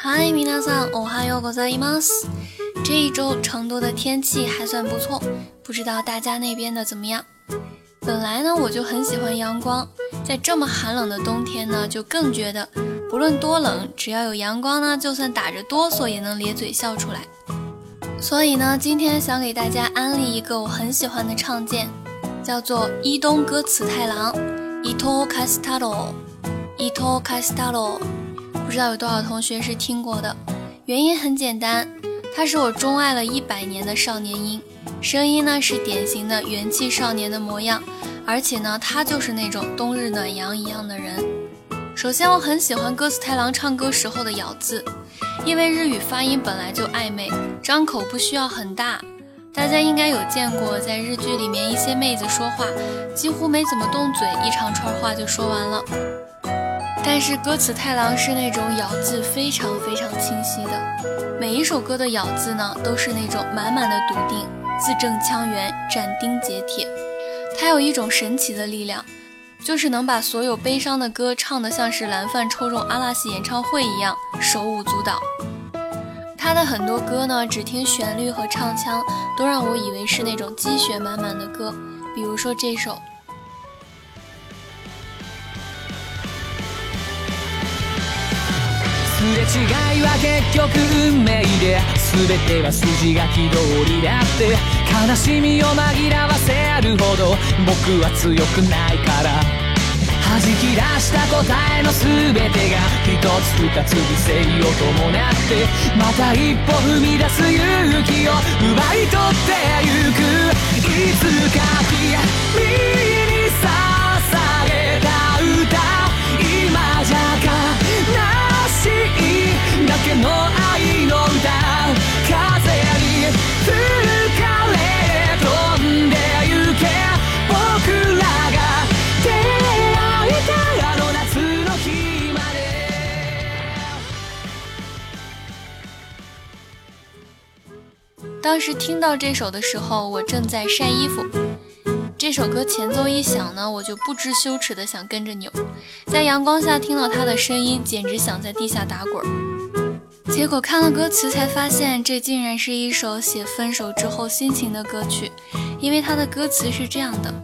嗨，米娜桑，我还有个在 imas。这一周成都的天气还算不错，不知道大家那边的怎么样？本来呢，我就很喜欢阳光，在这么寒冷的冬天呢，就更觉得，不论多冷，只要有阳光呢，就算打着哆嗦也能咧嘴笑出来。所以呢，今天想给大家安利一个我很喜欢的唱见，叫做伊东歌词太郎，伊东カスタロ，伊东カスタロ。不知道有多少同学是听过的，原因很简单，他是我钟爱了一百年的少年音，声音呢是典型的元气少年的模样，而且呢他就是那种冬日暖阳一样的人。首先我很喜欢歌词太郎唱歌时候的咬字，因为日语发音本来就暧昧，张口不需要很大。大家应该有见过在日剧里面一些妹子说话几乎没怎么动嘴，一长串话就说完了。但是歌词太郎是那种咬字非常非常清晰的，每一首歌的咬字呢都是那种满满的笃定，字正腔圆，斩钉截铁。他有一种神奇的力量，就是能把所有悲伤的歌唱得像是蓝饭抽中阿拉斯演唱会一样，手舞足蹈。他的很多歌呢，只听旋律和唱腔，都让我以为是那种积雪满满的歌，比如说这首。れ違いは結局運命で全ては筋書き通りだって悲しみを紛らわせるほど僕は強くないから弾き出した答えの全てが一つ二つ犠牲を伴ってまた一歩踏み出す勇気を奪い取ってゆくいつか当时听到这首的时候，我正在晒衣服。这首歌前奏一响呢，我就不知羞耻的想跟着扭。在阳光下听到他的声音，简直想在地下打滚。结果看了歌词才发现，这竟然是一首写分手之后心情的歌曲，因为他的歌词是这样的：。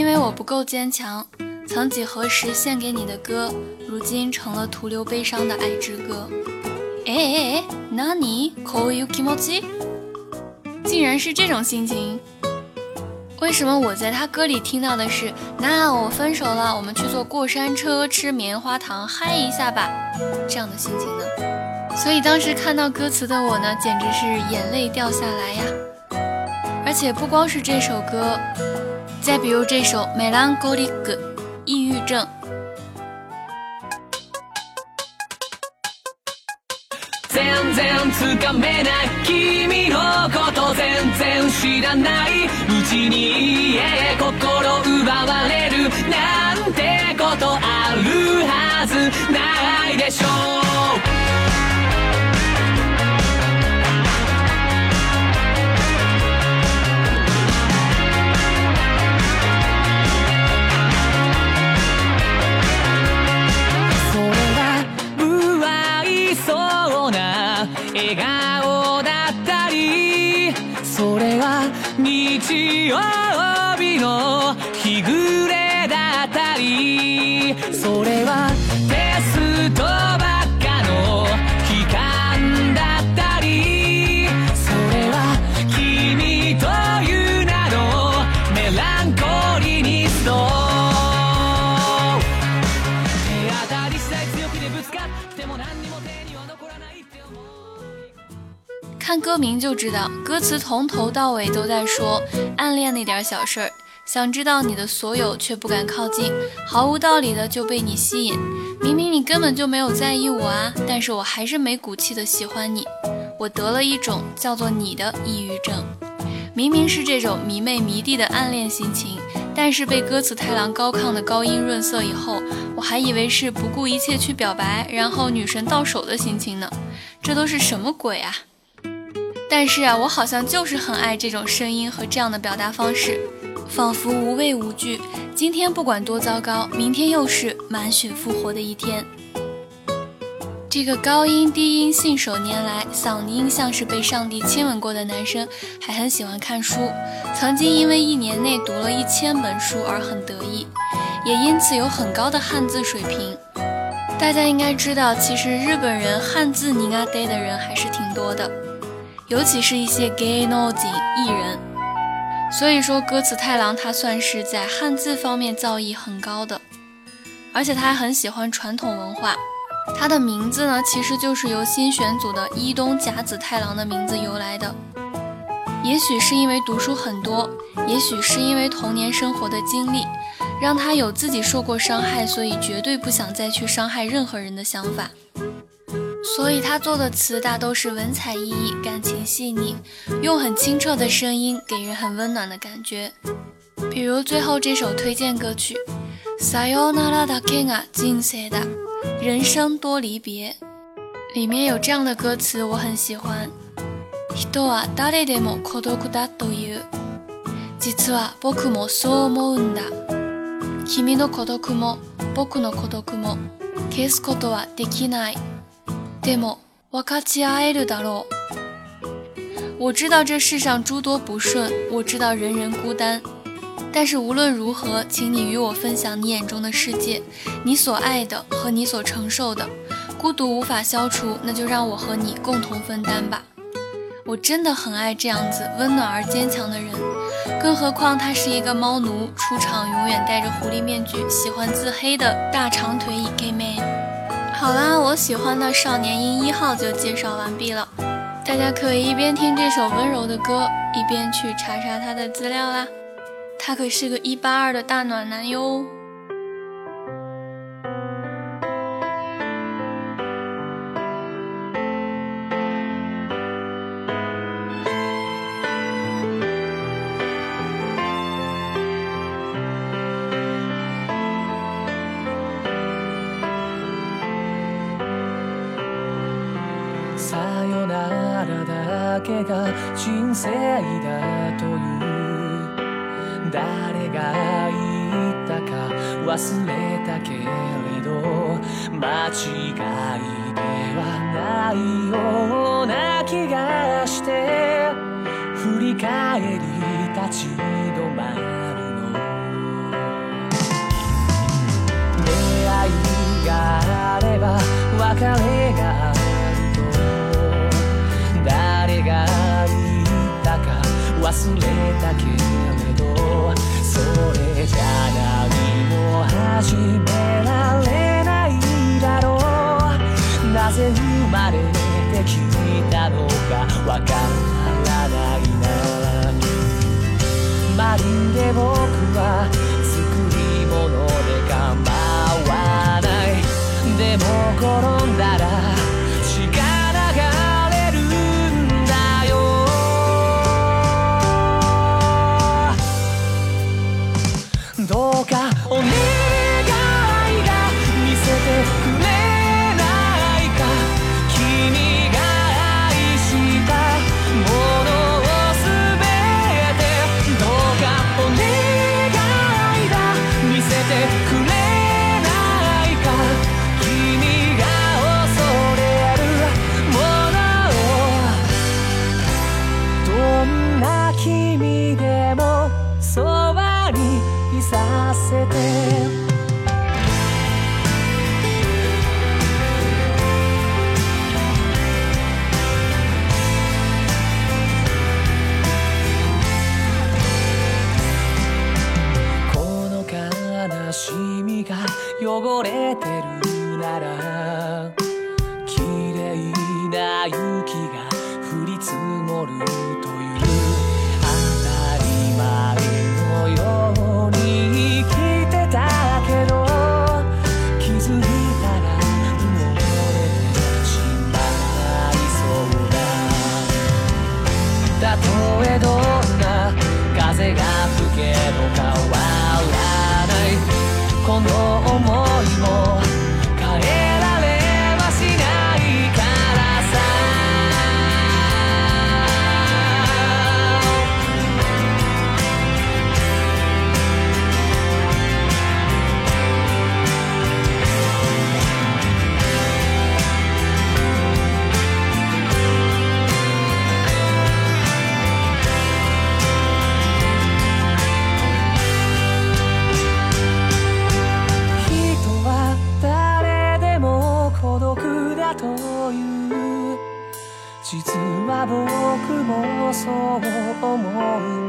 因为我不够坚强，曾几何时献给你的歌，如今成了徒留悲伤的爱之歌。哎哎哎，那尼，call y o k i m o 竟然是这种心情？为什么我在他歌里听到的是“那我分手了，我们去坐过山车，吃棉花糖，嗨一下吧”这样的心情呢？所以当时看到歌词的我呢，简直是眼泪掉下来呀！而且不光是这首歌。再比如这首《リ抑郁症。全然つかめない君のこと全然知らないうちに家へ心奪われるなんてことあるはずないでしょう「あ曜日の歌名就知道，歌词从头到尾都在说暗恋那点小事儿。想知道你的所有，却不敢靠近，毫无道理的就被你吸引。明明你根本就没有在意我啊，但是我还是没骨气的喜欢你。我得了一种叫做你的抑郁症。明明是这种迷妹迷弟的暗恋心情，但是被歌词太郎高亢的高音润色以后，我还以为是不顾一切去表白，然后女神到手的心情呢。这都是什么鬼啊？但是啊，我好像就是很爱这种声音和这样的表达方式，仿佛无畏无惧。今天不管多糟糕，明天又是满血复活的一天。这个高音低音信手拈来，嗓音像是被上帝亲吻过的男生，还很喜欢看书，曾经因为一年内读了一千本书而很得意，也因此有很高的汉字水平。大家应该知道，其实日本人汉字“尼阿呆”的人还是挺多的。尤其是一些 gay n o j i 艺人，所以说歌词太郎他算是在汉字方面造诣很高的，而且他还很喜欢传统文化。他的名字呢，其实就是由新选组的一东甲子太郎的名字由来的。也许是因为读书很多，也许是因为童年生活的经历，让他有自己受过伤害，所以绝对不想再去伤害任何人的想法。所以他做的词大都是文采奕奕、感情细腻，用很清澈的声音给人很温暖的感觉。比如最后这首推荐歌曲《さよ y o n a r a d a 人生多离别，里面有这样的歌词，我很喜欢。人は誰でも孤独だという、実は僕もそう思うんだ。君の孤独も僕の孤独も消すことはできない。我我知道这世上诸多不顺，我知道人人孤单，但是无论如何，请你与我分享你眼中的世界，你所爱的和你所承受的。孤独无法消除，那就让我和你共同分担吧。我真的很爱这样子温暖而坚强的人，更何况他是一个猫奴，出场永远戴着狐狸面具，喜欢自黑的大长腿 gay 妹。好啦，我喜欢的少年音一号就介绍完毕了。大家可以一边听这首温柔的歌，一边去查查他的资料啦。他可是个一八二的大暖男哟。けが人生だという誰が言ったか忘れたけれど間違いではないような気がして振り返り立ち止まるの出会いがあれば別れ忘れたけど溺れてるなら我思う